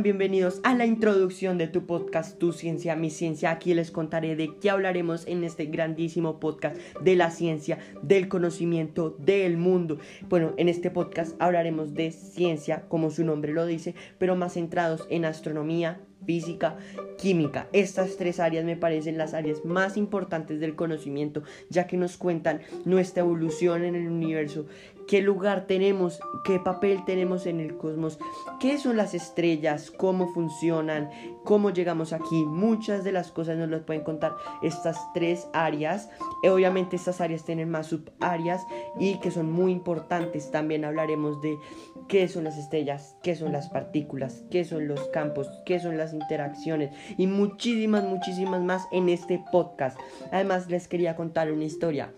Bienvenidos a la introducción de tu podcast Tu Ciencia, Mi Ciencia. Aquí les contaré de qué hablaremos en este grandísimo podcast de la ciencia, del conocimiento, del mundo. Bueno, en este podcast hablaremos de ciencia, como su nombre lo dice, pero más centrados en astronomía, física, química. Estas tres áreas me parecen las áreas más importantes del conocimiento, ya que nos cuentan nuestra evolución en el universo, qué lugar tenemos, qué papel tenemos en el cosmos, qué son las estrellas, cómo funcionan, cómo llegamos aquí. Muchas de las cosas nos las pueden contar estas tres áreas. Eh, obviamente estas áreas tienen más subáreas y que son muy importantes. También hablaremos de qué son las estrellas, qué son las partículas, qué son los campos, qué son las interacciones y muchísimas, muchísimas más en este podcast. Además les quería contar una historia.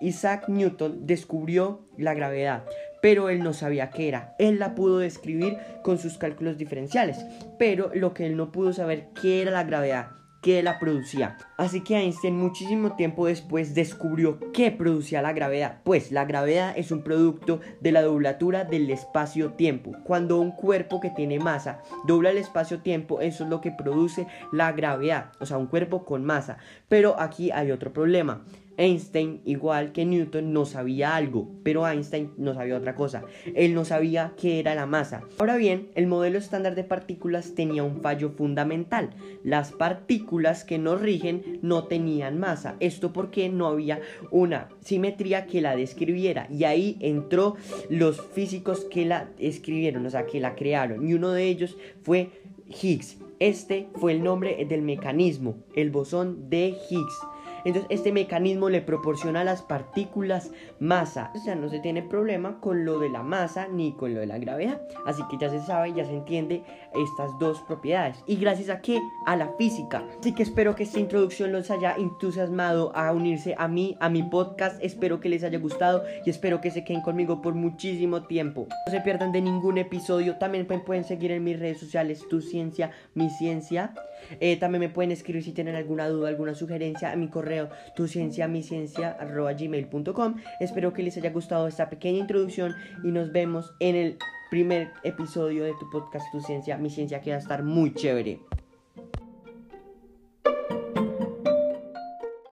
Isaac Newton descubrió la gravedad, pero él no sabía qué era. Él la pudo describir con sus cálculos diferenciales, pero lo que él no pudo saber qué era la gravedad, qué la producía. Así que Einstein muchísimo tiempo después descubrió qué producía la gravedad. Pues la gravedad es un producto de la doblatura del espacio-tiempo. Cuando un cuerpo que tiene masa dobla el espacio-tiempo, eso es lo que produce la gravedad. O sea, un cuerpo con masa. Pero aquí hay otro problema. Einstein, igual que Newton, no sabía algo, pero Einstein no sabía otra cosa. Él no sabía qué era la masa. Ahora bien, el modelo estándar de partículas tenía un fallo fundamental. Las partículas que nos rigen no tenían masa. Esto porque no había una simetría que la describiera. Y ahí entró los físicos que la escribieron, o sea, que la crearon. Y uno de ellos fue Higgs. Este fue el nombre del mecanismo, el bosón de Higgs. Entonces este mecanismo le proporciona a las partículas masa. O sea, no se tiene problema con lo de la masa ni con lo de la gravedad. Así que ya se sabe, ya se entiende estas dos propiedades. ¿Y gracias a qué? A la física. Así que espero que esta introducción los haya entusiasmado a unirse a mí, a mi podcast. Espero que les haya gustado y espero que se queden conmigo por muchísimo tiempo. No se pierdan de ningún episodio. También pueden seguir en mis redes sociales, Tu Ciencia, Mi Ciencia. Eh, también me pueden escribir si tienen alguna duda, alguna sugerencia a mi correo tu ciencia mi ciencia gmail.com. Espero que les haya gustado esta pequeña introducción y nos vemos en el primer episodio de tu podcast Tu ciencia mi ciencia que va a estar muy chévere.